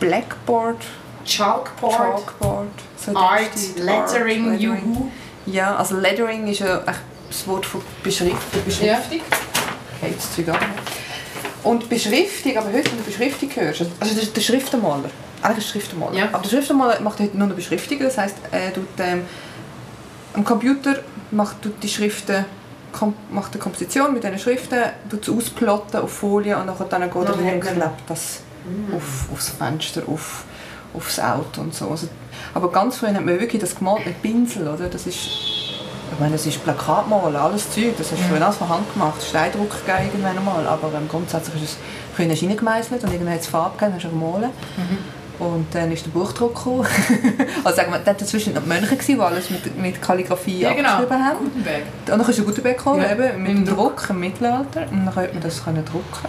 Blackboard, Chalkboard, Chalkboard, so Art, Lettering, Juhu. Ja, also Lettering ist ja das Wort für Beschriftung. Beschriftung. Okay, das Zeug ab. Und Beschriftung, aber heute, wenn du Beschriftung hörst, also der, der Schriftenmaler, eigentlich ist der Schriftenmaler, Ja. aber der Schriftenmaler macht heute nur noch Beschriftungen, das heisst, er tut, ähm, am Computer macht tut die Schriften, kom, macht eine Komposition mit diesen Schriften, tut es ausplotten auf Folie und dann, dann geht er und klebt das auf, aufs Fenster, auf, aufs Auto und so. Also, aber ganz früher hat man wirklich das gemalt mit Pinsel, oder? Das ist, ich meine, das ist Plakatmalen, alles Zeug, das hast du alles von Hand gemacht, Steindruck irgendwann einmal, aber ähm, grundsätzlich ist es, früher reingemeißelt und irgendwann hat es Farbe gegeben, dann hast du gemalt. Und dann ist der Buchdruck gekommen. also sagen wir, dann dazwischen noch die Mönche, die alles mit, mit Kalligrafie Ja, genau. abgeschrieben haben. Gutenberg. Und dann ist der Gutenberg gekommen, Ja. eben, mit dem dem Druck im Mittelalter. Und dann konnte man das können drucken.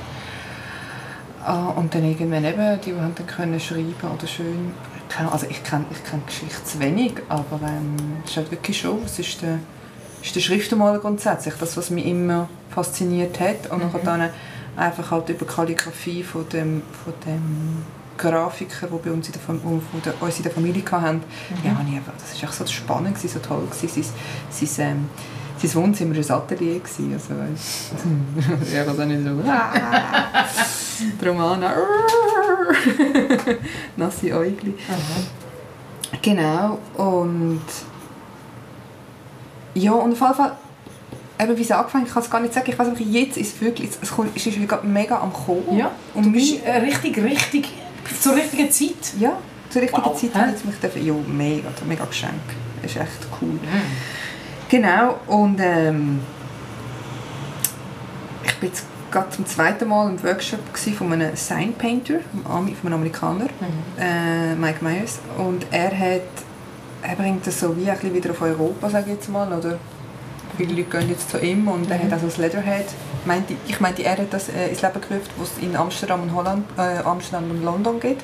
Ah, und dann irgendwann eben, die haben dann können schreiben oder schön... Also ich kenne ich kenn Geschichte zu wenig, aber ähm, es ist halt wirklich schon, es ist der, ist der Schriftenmaler grundsätzlich, das, was mich immer fasziniert hat. Und Mhm. dann einfach halt über Kalligrafie von dem, von dem Grafiker, die bei uns in der, Fam- der, uns in der Familie hatten, Mhm. ja, ich einfach, das war echt so spannend, so toll. Gewesen. Sein, sein, ähm, sein Wohnzimmer war ein Atelier. Gewesen, also, ja, ich auch nicht so... Darum an... Nasse Äugli. Genau, und... Ja, und auf jeden Fall... Eben, wie es angefangen hat, ich kann es gar nicht sagen. Ich weiß einfach, jetzt ist es wirklich... Es kommt- es ist mega am Kommen. Ja, und du bist äh, richtig, richtig zur richtigen Zeit. Ja, zur richtigen Wow, Zeit ich mich dafür... Ja, mega, mega Geschenk. Das ist echt cool. Genau, und ähm, ich bin jetzt gerade zum zweiten Mal im Workshop von einem Sign Painter, von einem Amerikaner, äh, Mike Myers, und er hat, er bringt das so wie ein bisschen wieder auf Europa, sage ich jetzt mal, oder viele Leute gehen jetzt zu ihm und er hat also das Leatherhead, meinte, ich meinte, er hat das äh, ins Leben gerufen, was es in Amsterdam und Holland, äh, Amsterdam und London gibt,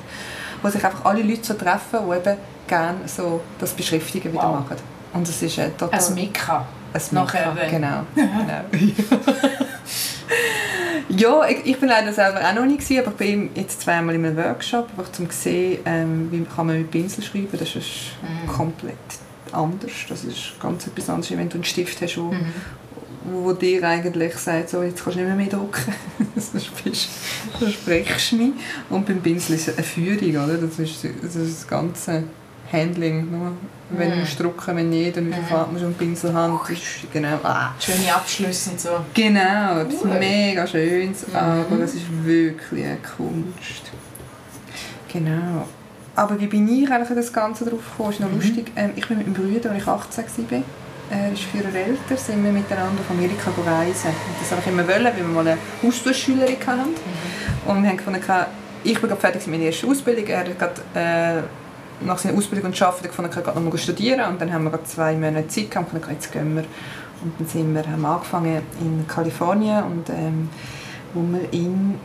wo sich einfach alle Leute so treffen, die eben gerne so das Beschriftigen wieder Wow. machen. Und das ist äh, total... Ein Mekka. Ein Mekka, wenn- Genau. genau. ja, ich, ich bin leider selber auch noch nicht gewesen, aber ich bin jetzt zweimal in einem Workshop, einfach zum sehen, ähm, wie kann man mit Pinsel schreiben. Das ist Mhm. komplett anders. Das ist ganz etwas anderes, wenn du einen Stift hast, wo, Mhm. wo dir eigentlich sagt, so, jetzt kannst du nicht mehr, mehr drucken. Sonst bist- sonst sprichst du mich. Und beim Pinsel ist es eine Führung, oder? Das ist das, ist das ganze Handling. Nur wenn du Mhm. musst drucken, wenn nicht, viel Mhm. Farbe musst du einen Pinsel haben. Das ist genau... Ah. Schöne Abschlüsse und so. Genau, etwas Cool. mega Schönes, Mhm. aber es ist wirklich eine Kunst. Genau. Aber wie bin ich eigentlich das Ganze drauf gekommen? ist noch Mhm. lustig. Ähm, ich bin mit meinem Bruder, als ich 18 war, er ist vier Jahre älter, sind wir miteinander auf Amerika reisen. Und das habe ich immer wollen, weil wir mal eine Austauschschülerin hatten. Und wir haben gefunden, ich bin gerade fertig mit meiner ersten Ausbildung, er hat gerade äh, nach seiner Ausbildung und Arbeiten gefunden, er kann noch studieren und dann haben wir gerade zwei Monate Zeit gehabt und jetzt gehen wir. Und dann sind wir, haben wir angefangen in Kalifornien und ähm, wo wir in,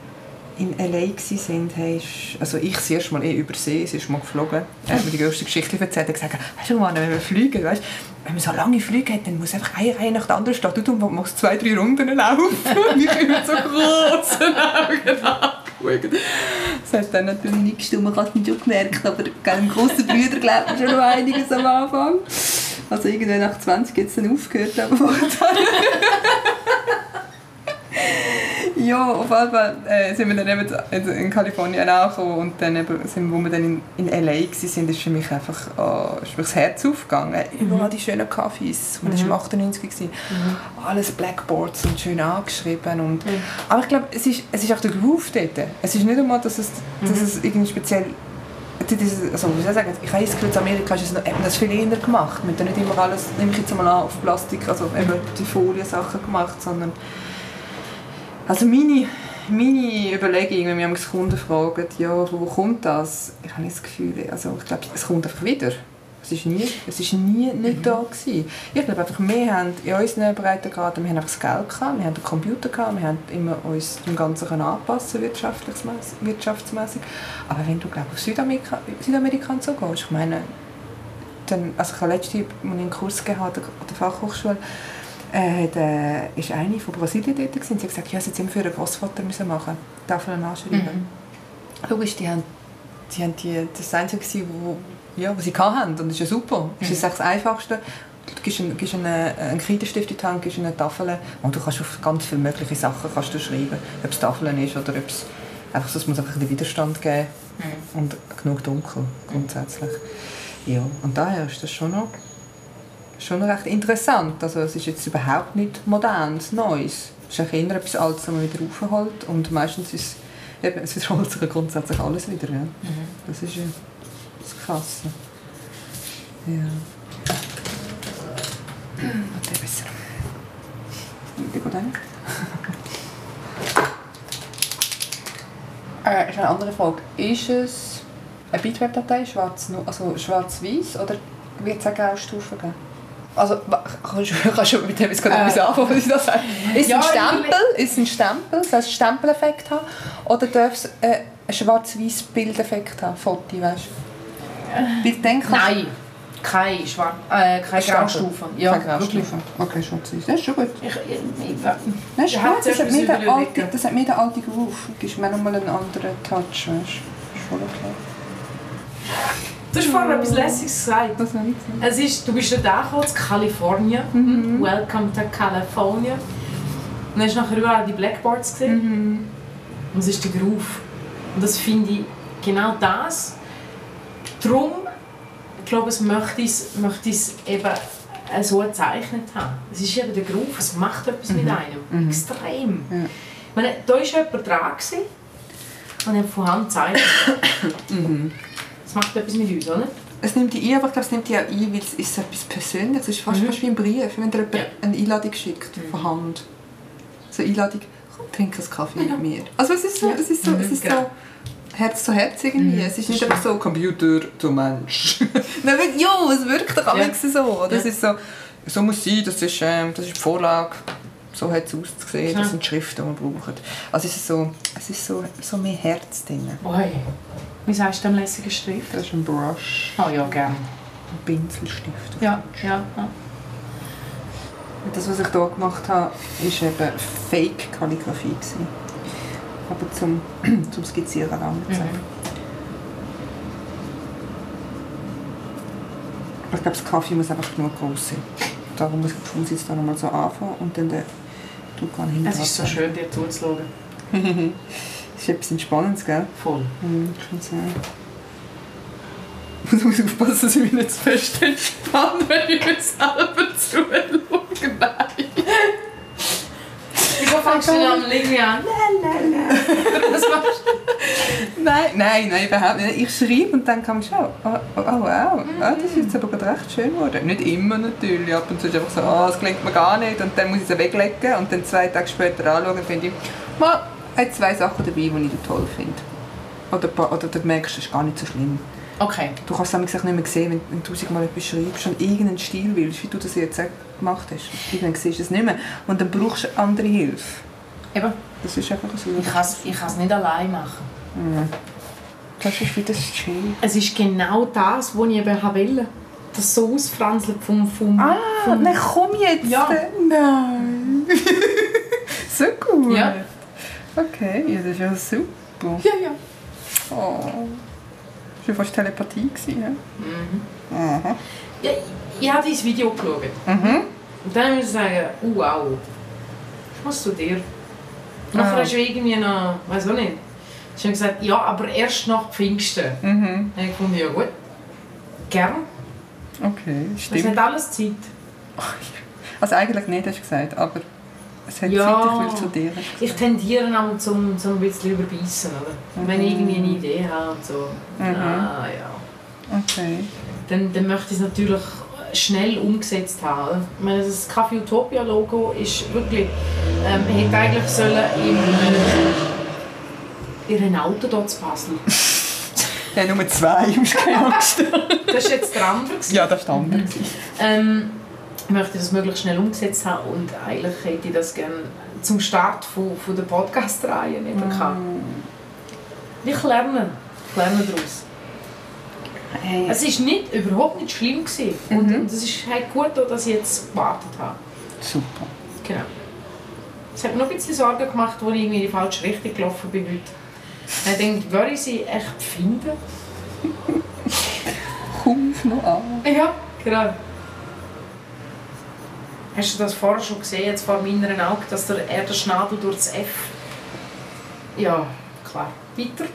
in L.A. waren, hast, also ich das erste Mal eh über See, sie ist mal geflogen, er hat mir die grösste Geschichte erzählt, er hat gesagt, weißt du mal, wenn wir fliegen, weißt, wenn man so lange Flüge hat, dann muss einfach eine Reihe nach der anderen stehen, du du machst zwei, drei Runden laufen und ich bin mit so großen Augen Das hat dann natürlich nicht gestimmt, man hat es schon gemerkt, aber dem grossen Brüder glaubt man schon noch einiges am Anfang. Also irgendwann nach 20 hat es dann aufgehört, aber vorher. Ja, auf jeden Fall äh, sind wir dann eben also in Kalifornien angekommen und dann eben, sind, wo wir dann in, in L.A. waren, ist für mich einfach oh, ist mir das Herz aufgegangen. Überall die schönen Cafés, und das war 98, gewesen. alles Blackboards und schön angeschrieben. Und, Aber ich glaube, es ist, es ist auch der Groove dort. Es ist nicht einmal, dass es, dass es irgendwie speziell also, soll ich sagen, ich habe das Gefühl, in Amerika ist es noch, man das viel eher gemacht. Hat da nicht immer alles, nehme ich jetzt mal an, auf Plastik, also eben die Folien-Sachen gemacht, sondern also meine, meine Überlegung, wenn mich manchmal Kunden fragen, ja, wo kommt das? Ich habe das Gefühl, also ich glaube, es kommt einfach wieder. Es ist nie, es ist nie nicht da gewesen. Ich glaube einfach, wir haben in unseren Breitengraden, wir haben einfach das Geld gehabt, wir haben den Computer gehabt, wir haben immer uns dem Ganzen anpassen wirtschaftlich- wirtschaftsmäßig. Aber wenn du glaube auf Südamerika, Südamerika so gehst, ich meine, dann, also ich habe ich einen Kurs gehabt an der Fachhochschule, äh, da ist eine von Brasilien dort gewesen. Sie hat gesagt, ja, sie haben für ihren Großvater müssen machen, Tafeln anschreiben. Logisch, die haben die haben die, das das Einzige, wo, ja, was sie hatten. Und das ist ja super. Das ist das Einfachste. Du gibst einen, gibst einen, einen Kreidestift in die Hand, gibst eine Tafel und du kannst auf ganz viele mögliche Sachen kannst du schreiben. Ob es Tafeln ist oder ob es einfach so, es muss einfach einen Widerstand geben und genug dunkel grundsätzlich. Ja, und daher ist das schon noch, schon recht interessant. Also es ist jetzt überhaupt nicht modernes, Neues. Es ist eher etwas Altes, das man wieder aufholt und meistens ist eben, es wiederholt sich grundsätzlich alles wieder. Ja. Das ist ja das Krasse. Ja. Warte, besser. Ich gehe dann. Äh, ist eine andere Frage. Ist es eine Bitweb-Datei, schwarz, also schwarz-weiß oder wird es auch Graustufen geben? Also, kannst du, kannst du mit dem jetzt gerade Äh, etwas anfangen, was ich da sage? Ist es ja, ein Stempel? Ist es ein Stempel? Soll es einen Stempeleffekt haben? Oder darf es äh, einen schwarz-weiß Bildeffekt haben? Foto, weißt du? Du- Nein, keine, Schwar äh, keine Stempel. Graustufen. Ja, Keine Graustufen. Okay, schwarz-weiß. Das ist schon gut. Ich, ich, ich, Nein, Ja, ist gut. Das hat, etwas mir der überlegen. alte, das alte. Gibst mir nochmal einen anderen Touch, weißt du? Ist voll okay. Du hast vorher etwas Lässiges gesagt. Was ich? Es ist, du bist dort angekommen, in Kalifornien. Mhm. Welcome to California. Und dann hast du nachher überall die Blackboards gesehen. Mhm. Und es ist der Groove. Und das finde ich genau das. Darum, ich glaube, es möchte ich es, möchte es eben so gezeichnet haben. Es ist eben der Groove, es macht etwas mit einem. Extrem. Ja. Ich meine, da war jemand dran gewesen und hat von Hand gezeichnet. Das macht etwas mit uns, oder? Es nimmt die ein, aber ich glaube, es nimmt die auch ein, weil es ist etwas Persönliches. Es ist fast, Mhm. fast wie ein Brief, wenn dir jemand Ja. eine Einladung schickt von Hand. So eine Einladung, komm, trink einen Kaffee mit mir. Also es ist so, Ja. es ist so, es Mhm, ist so Herz zu Herz irgendwie. Es ist nicht einfach so Computer zu Mensch. Nein, ja, es wirkt doch Ja. ja. so. Ja. Es ist so, so muss es sein, das ist, ähm, das ist die Vorlage. So hat es ausgesehen, das sind die Schriften, die wir brauchen. Also es ist so, es ist so, so mehr Herz drin. Oi. Wie sagst du dem lässigen Stift? Das ist ein Brush, Oh ja, gerne. ein Pinselstift. Ja, ja. ja. Das, was ich hier gemacht habe, war eben Fake-Kalligrafie. Aber zum, zum Skizzieren lange Zeit. Aber Ich glaube, das Kaffee muss einfach genug groß sein. Darum muss ich jetzt da nochmal so anfangen und dann den Druck hinten Es ist so schön, dir zuzuschauen. Das ist etwas Entspannendes, gell? Voll. Mhm, kann sein. Ich muss aufpassen, dass ich mich nicht zu fest entspanne, wenn ich mir selber zuschaue. Nein. Wieso fängst du dann irgendwie an? Was machst Nein, nein, nein, überhaupt nicht. Ich schreibe und dann kann man schon, oh, oh, oh wow, ah, das ist jetzt aber gerade recht schön geworden. Nicht immer natürlich, ab und zu ist einfach so, oh, das klingt mir gar nicht und dann muss ich es weglegen und dann zwei Tage später anschauen und finde ich, mal, hat zwei Sachen dabei, die ich toll finde. Oder, oder du merkst, das ist gar nicht so schlimm. Du? Okay. Du kannst es nicht mehr sehen, wenn, wenn du tausendmal etwas schreibst und irgendeinen Stil willst, wie du das jetzt auch gemacht hast. Irgendwann siehst du es nicht mehr und dann brauchst du andere Hilfe. Eben, Das ist einfach so. ich kann es ich kann's nicht allein machen. Das ist wieder das Chill. Es ist genau das, was ich eben wollte. Das so ausfranzelt vom... vom, Ah, vom dann komm jetzt! Ja. Nein! so gut! Ja. Okay, ja, das ist ja super. ja, ja. Oh. Das war fast Telepathie. Gewesen, ja? Mhm. Aha. ja ich, ich habe dein Video geschaut. Mhm. Und dann muss ich sagen, oh, wow, was machst du dir? Nachher Ah. hast du irgendwie noch, weiß auch nicht, hast du gesagt, ja, aber erst nach Pfingsten. Mhm. Dann ich ja gut, gern. Okay, Das stimmt. hat alles Zeit. Also eigentlich nicht, hast du gesagt, aber es hat Ja. Zeit, ich will zu dir. hast Ich tendiere auch zum, zum ein bisschen überbeissen, oder? Wenn ich irgendwie eine Idee habe und so. Mhm. Ah, ja. Okay. Dann, dann möchte ich es natürlich schnell umgesetzt haben. Ich meine, das Café Utopia Logo ist wirklich, ähm, hätte eigentlich sollen äh, in ein Auto dort zu Basel. Ja, Nummer zwei, du keine Angst. Das war jetzt der andere. Ja, das ist der andere. Ähm, möchte das möglichst schnell umgesetzt haben und eigentlich hätte ich das gerne zum Start von, von der Podcast-Reihe eben gehabt. Ich lerne. Ich lerne daraus. Hey. Es war nicht, überhaupt nicht schlimm. Gewesen. Und, Mhm. und es ist halt gut, dass ich jetzt gewartet habe. Super. Genau. Es hat mir noch ein bisschen Sorgen gemacht, als ich irgendwie in die falsche Richtung gelaufen bin heute. Ich denke, würde ich sie echt finden? Kommst noch an. Ja, genau. Hast du das vorher schon gesehen, jetzt vor meinen Augen, dass der, er den Schnabel durch das F... Ja, klar. Weiter.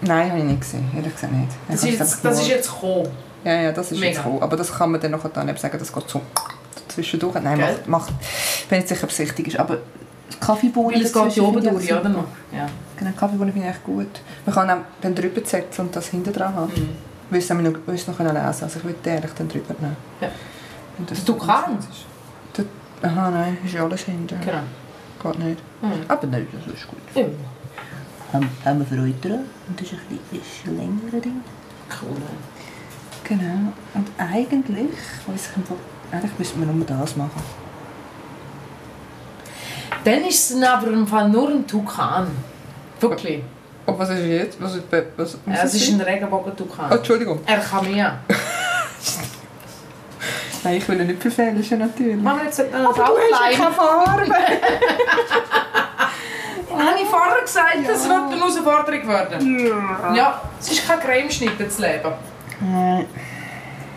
Nein, habe ich nicht gesehen. Ehrlich gesagt nicht. Das ist, habe jetzt, das ist jetzt gekommen. Ja, ja, das ist Mega. jetzt cool. Aber das kann man dann noch dann eben sagen, das geht so zwischendurch. Nein, Gell? macht, macht, ich bin nicht sicher, ob es richtig ist. Aber Kaffeebohnen Weil es geht hier oben durch, oder noch? Ja. Genau, Kaffeebohnen finde ich echt gut. Man kann auch dann drüber setzen und das hinten dran haben. Mhm. Weil es noch, weil es noch lesen können. Also ich würde den eigentlich dann drüber nehmen. Ja. Und das Du kannst? Aha, nein, ist ja alles hinten. Genau. Geht nicht. Mhm. Aber nein, das ist gut. Ja. Haben, haben wir für heute dran. Und das ist ein bisschen länger Ding. Cool. Genau. Und eigentlich, weiss ich einfach, eigentlich müssten wir nur das machen. Dann ist es aber im Fall nur ein Tukan. Wirklich. Oh, was ist jetzt? Was ist, was, was Es ist ein Oh, Regenbogen-Tukan. Entschuldigung. Er kann mehr. Nein, ich will ihn nicht verfälschen, natürlich. Wir jetzt noch ein Aber du hast ja keine Farbe. Habe ich vorher gesagt, das wird eine Herausforderung werden. Ja, es ist kein Cremeschnitt, das Leben. Nein.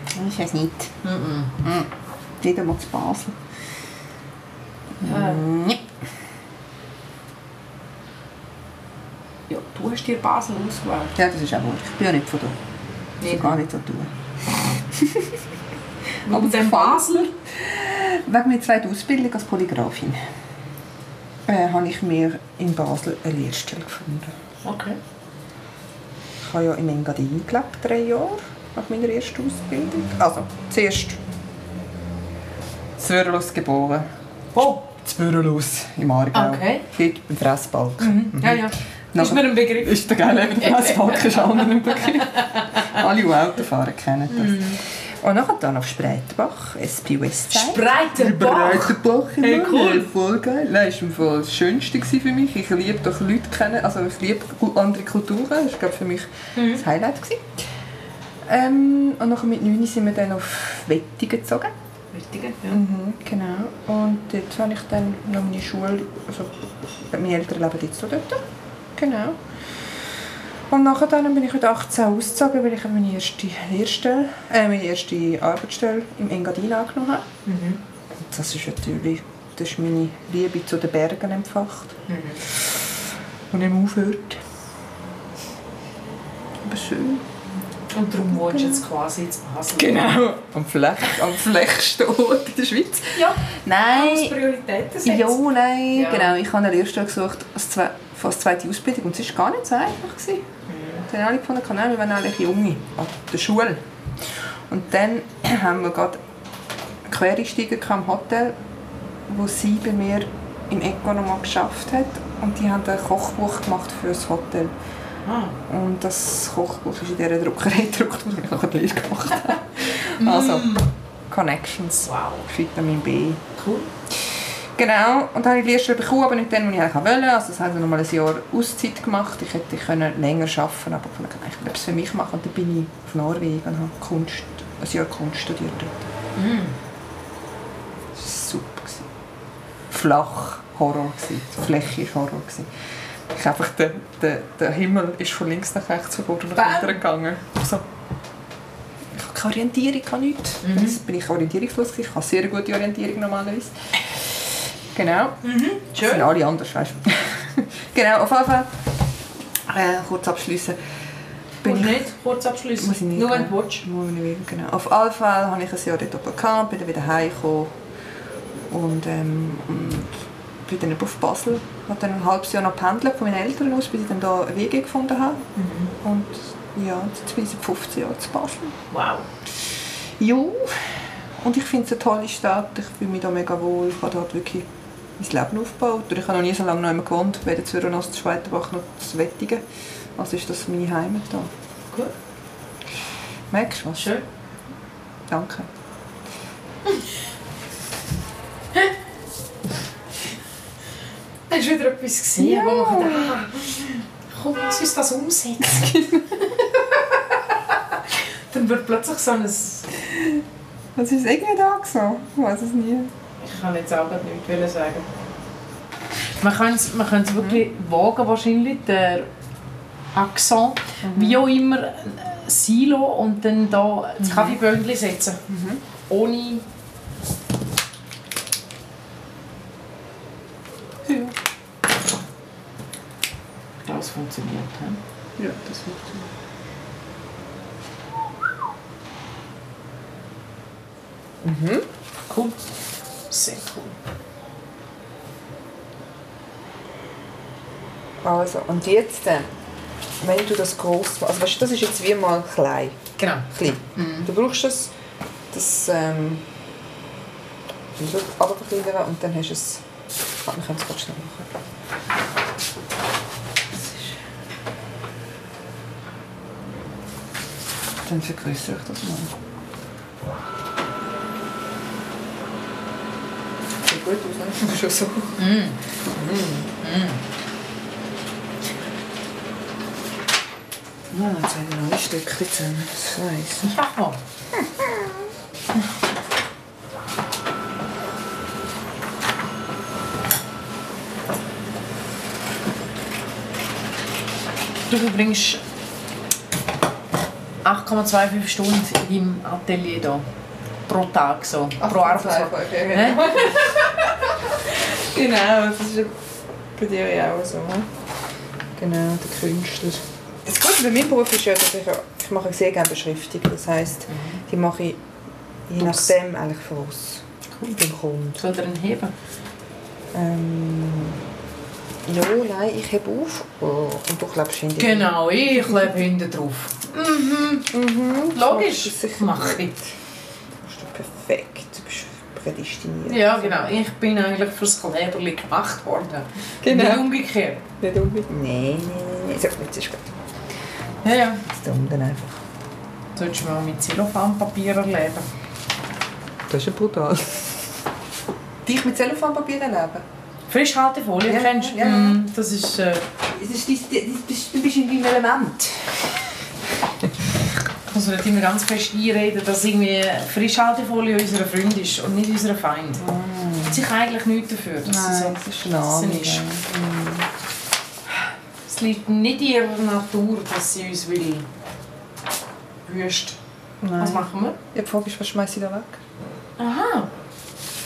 Das ist es nicht. Mhm. Wieder mal zu Basel. Äh, Ja, du hast dir Basel ausgewählt. Ja, das ist auch gut. Ich bin ja nicht von da. Ich Nicht. gar nicht so tun. Aber den Basler? Wegen meiner zweiten Ausbildung als Polygrafin äh, habe ich mir in Basel eine Lehrstelle gefunden. Okay. Ich habe ja in Engadin gelebt, drei Jahre nach meiner ersten Ausbildung. Also, zuerst Zwirrlos geboren. Wo? Zwirrlos im Aargau. Okay. Dort beim Fressbalken. Mhm. Ja, ja. Nachher- Ist mir ein Begriff. Ist der eben der Fressbalken ist anderen ein Begriff. Alle, die Auto fahren, kennen das. Mhm. Und nachher dann auf Spreitenbach, SP Westside. Spreitenbach. Breitenbach Hey, cool. Voll geil. Nein, das war Fall das Schönste für mich. Ich liebe doch Leute kennen, also ich liebe andere Kulturen. Das war glaub, für mich Mhm. das Highlight. Gewesen. Ähm, und nachher mit 9 sind wir dann auf Wettigen gezogen. Wichtiger, ja. Mhm, genau. Und dort habe ich dann noch meine Schule, also meine Eltern leben jetzt auch dort. Genau. Und nachher dann bin ich mit 18 ausgezogen, weil ich meine erste, Lehrstelle, äh, meine erste Arbeitsstelle im Engadin angenommen habe. Mhm. Das ist natürlich, das ist meine Liebe zu den Bergen entfacht. Mhm. Und nicht mehr aufhört. Aber schön. Und darum wohnst du jetzt quasi in Basel. Genau. Am Flech, am flechsten Ort in der Schweiz. Ja, Nein. als Prioritäten setzen. Ja, nein, Ja. genau. Ich habe eine Lehrstelle gesucht als, als zweite Ausbildung und es war gar nicht so einfach. Gewesen. Dann habe ich gefunden, nein, wir waren eigentlich Junge an der Schule. Und dann haben wir gerade einen Quereinsteiger im Hotel, wo sie bei mir im Eco noch mal geschafft hat. Und die haben ein Kochbuch gemacht für das Hotel. Ah. Und das Kochbuch ist in dieser Druckerei gedruckt, wo ich nachher die Lehre gemacht habe. Also, Connections, Wow. Vitamin B. Cool. Genau, und dann habe ich die Lehrstelle bekommen, aber nicht dann, was ich eigentlich wollte. Also das haben wir noch mal ein Jahr Auszeit gemacht. Ich hätte können länger arbeiten aber ich wollte eigentlich etwas für mich machen. Und dann bin ich auf Norwegen und habe Kunst, ein Jahr Kunst studiert dort. Mhm. Das war super. Flach Horror. gewesen. Die Fläche war Horror. gewesen. Ich einfach, der, der, der Himmel ist von links nach rechts verboten und nach hinten gegangen. Also, ich habe keine Orientierung, ich habe nichts. Mhm. Jetzt bin ich orientierungslos. Ich habe sehr gute Orientierung normalerweise. Genau. Mhm. Sind Schön. alle anders, weißt du. genau, auf jeden Fall. Äh, kurz abschließen. Bin ich, nicht kurz abschließen. Muss ich nicht, Nur wenn du willst. Muss ich nicht genau. Auf jeden Fall habe ich ein Jahr dort oben gehabt, bin dann wieder heimgekommen und, ähm, bin dann auf Basel. Habe dann ein halbes Jahr noch pendelt von meinen Eltern aus, bis ich dann da eine WG gefunden habe. Mhm. Und ja, jetzt bin ich seit 15 Jahren zu Basel. Wow. Ja, und ich finde es eine tolle Stadt. Ich fühle mich da mega wohl. Ich habe dort wirklich mein Leben aufgebaut. Und ich habe noch nie so lange noch gewohnt, weder zu Zürich noch zu Schweitenbach noch zu Wettigen. Also ist das meine Heimat da. Gut. Merkst du was? Schön. Danke. Du wieder etwas gesehen, Ja. wo man gedacht ah, komm, lass uns das umsetzen. Dann wird plötzlich so ein... Ich Was ist irgendwie da so? Ich weiß es nie. kann jetzt auch nichts wollen sagen. Man könnte es man könnte wirklich wagen, wahrscheinlich der Accent, mhm. wie auch immer, Silo und dann da das mhm. Kaffeeböndchen setzen. Mhm. Ohne... Ja. Das funktioniert. He? Ja, das funktioniert. Mhm. Cool. Sehr cool. Also, und jetzt, äh, wenn du das groß also weißt, das ist jetzt wie mal klein. Genau. Klein. Mhm. Du brauchst das, das ähm, runterverkleinern und dann hast du es, wir können es ganz schnell machen. Dann vergrößere ich das mal. Sieht gut aus, ne? Schon so. Mm. Mm. Mm. Ja, jetzt haben wir noch ein Stückchen zusammen. Scheiße. Ja. Du verbringst 8,25 Stunden im Atelier hier. Pro Tag so. Pro Arbeitstag. Genau. genau, das ist bei dir ja auch so. Genau, der Künstler. Das Gute bei meinem Beruf ist ja, dass ich, ich mache sehr gerne Beschriftung. Das heisst, mhm. die mache ich je nachdem eigentlich voraus. Cool. Kunden. Soll er ihn heben? Ähm, ja, nein, ich hebe auf oh, und du klebst hinten Genau, ich klebe hinten drauf. Mhm. Mhm. Logisch. Mache ich. Das ist perfekt. Du bist prädestiniert. Ja, genau. Ich bin eigentlich fürs Kleberli gemacht worden. Genau. Nicht umgekehrt. Nicht umgekehrt? Nein, nein, nein. So, jetzt ist gut. Ja, ja. Das tun dann einfach. Solltest du mal mit Zellophanpapier erleben? Das ist ja brutal. Dich mit Zellophanpapier erleben? Frischhaltefolie, ja, kennst du? Ja. Mm, das ist... Äh, das ist, das, du bist in deinem Element. ich muss nicht immer ganz fest einreden, dass irgendwie Frischhaltefolie unser Freund ist und nicht unser Feind. Mm. Hat sich eigentlich nichts dafür, dass Nein, sie so das ist. Ist. Mm es liegt nicht in ihrer Natur, dass sie uns will wüst. Nein. Was machen wir? Ja, die Frage ist, was schmeiße ich da weg? Aha.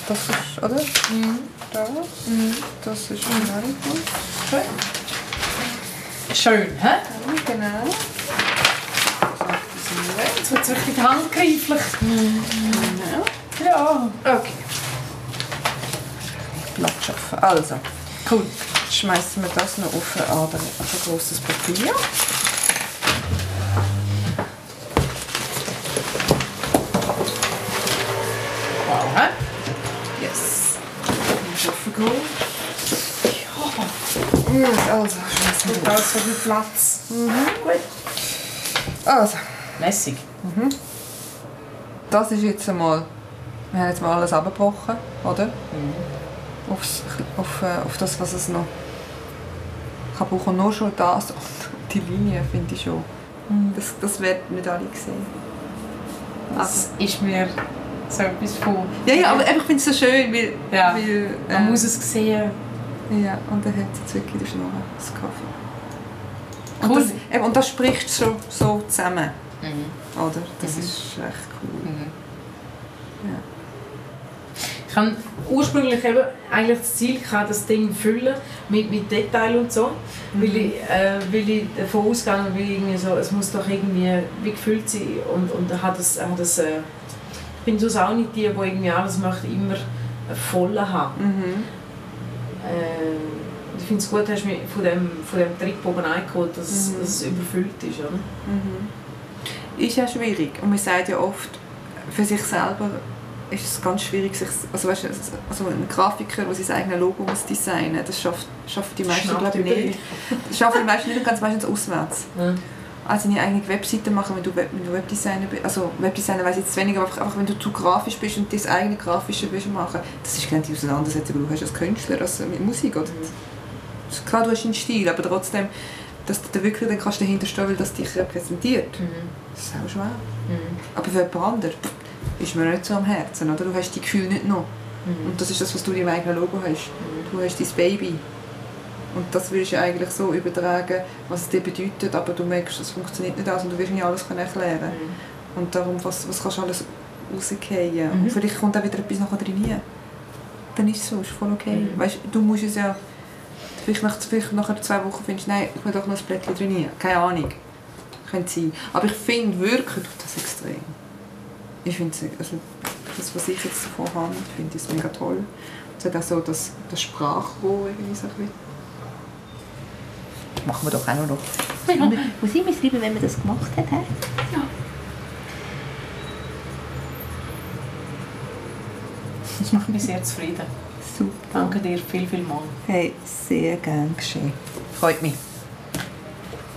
Das ist, oder? Mhm. Da. Mhm. Das ist mhm. Schön. Schön, hä? Ja, genau. Jetzt wird es richtig handgreiflich. Mhm. Ja. Okay. Blatt schaffen. Also. Cool schmeißen wir das noch auf ein, auf ein großes Papier. Yes, also wir das. so viel Platz. Mhm. Gut. Also. Lässig. Mhm. Das ist jetzt einmal, wir haben jetzt mal alles abgebrochen, oder? Mhm. Aufs, auf, äh, auf das, was es noch kann brauchen nur schon das und die Linie finde ich schon. Mhm. Das, das werden nicht alle sehen. Das also. ist mir so etwas von... Ja, ja, aber ich finde es so schön, weil... Ja, weil, äh, man muss es sehen. Ja, und dann hat es jetzt wirklich die Schnur, das Kaffee. Und, cool. das, eben, und das spricht so, so zusammen. Mhm. Oder? Das mhm. ist echt cool. Mhm. Ja. Ich habe ursprünglich eben eigentlich das Ziel gehabt, das Ding füllen mit, mit Detail und so, mhm. weil, ich, äh, weil ich davon ausgegangen bin, so, es muss doch irgendwie wie gefüllt sein und, und hat das, hat das, äh, ich bin sonst auch nicht die, die irgendwie alles möchte, immer voll haben. Mhm. Äh, ich finde es gut, dass du mich von dem, von dem Trick oben eingeholt, dass, mhm. dass es überfüllt ist. Oder? Mhm. Ist ja schwierig und man sagt ja oft, für sich selber ist es ganz schwierig, sich, also, weißt, also ein Grafiker, der sein eigenes Logo muss designen muss, das schafft, schafft die meisten glaube ich nicht. Das schaffen die meisten nicht ganz meistens auswärts. Ja. Also eine eigene Webseite machen, wenn du, Web, wenn du Webdesigner bist, also Webdesigner weiß ich jetzt weniger, aber einfach, wenn du zu grafisch bist und das eigene Grafische willst machen, das ist genau die Auseinandersetzung, die du hast als Künstler, als mit Musik. Oder? Mhm. Klar, du hast einen Stil, aber trotzdem, dass du da wirklich dann kannst dahinter stehen, weil das dich repräsentiert. Mhm. Das ist auch schwer. Mhm. Aber für jemand anderes, ist mir nicht so am Herzen. Oder? Du hast die Gefühle nicht noch. Mhm. Und das ist das, was du deinem eigenen Logo hast. Mhm. Du hast dein Baby. Und das willst du eigentlich so übertragen, was es dir bedeutet, aber du merkst, es funktioniert nicht alles und du wirst nicht alles können erklären Mhm. Und darum, was, was kannst du alles rausgehen? Mhm. Und vielleicht kommt auch wieder etwas nachher drin. Dann ist es so, ist voll okay. Mhm. Weißt, du musst es ja, vielleicht nach, vielleicht nach zwei Wochen findest du, nein, ich will doch noch ein Blättchen drin. Keine Ahnung. Könnte sein. Aber ich finde, tut das extrem. Ich finde, es- also, das, was ich jetzt davon habe, finde ich es mega toll. Es hat auch so das, das Sprachrohr irgendwie so ein bisschen. Machen wir doch auch noch. Wo sind wir schreiben, wenn man das gemacht hat? hä? Das macht mich sehr zufrieden. Super. Danke dir viel, viel mal. Hey, sehr gern geschehen. Freut mich.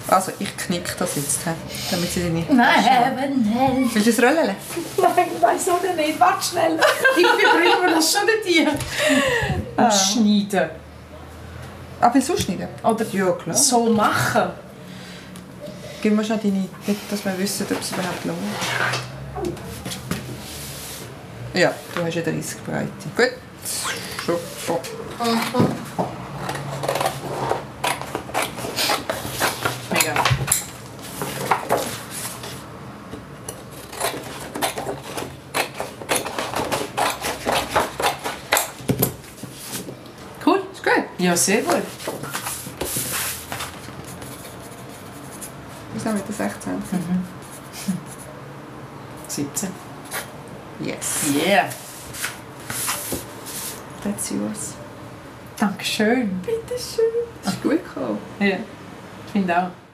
Also, ich knick das jetzt, hä, damit sie nicht... Nein, nein. Willst du es rollen? Nein, weiß auch nicht. Warte schnell. Ich bringe mir das schon nicht dir. Ausschneiden. Ah, willst du schneiden? Oder Ja, klar. so machen. Gib mir schon deine, dass wir wissen, ob es überhaupt lohnt. Ja, du hast ja 30 Breite. Gut. Super. Mega. Cool. Ist gut. Ja, sehr gut. Wir sind mit der 16. 17. Yes. Yeah. That's yours. Dankeschön. Bitteschön. Ist gut gekommen. Ja, ich finde auch.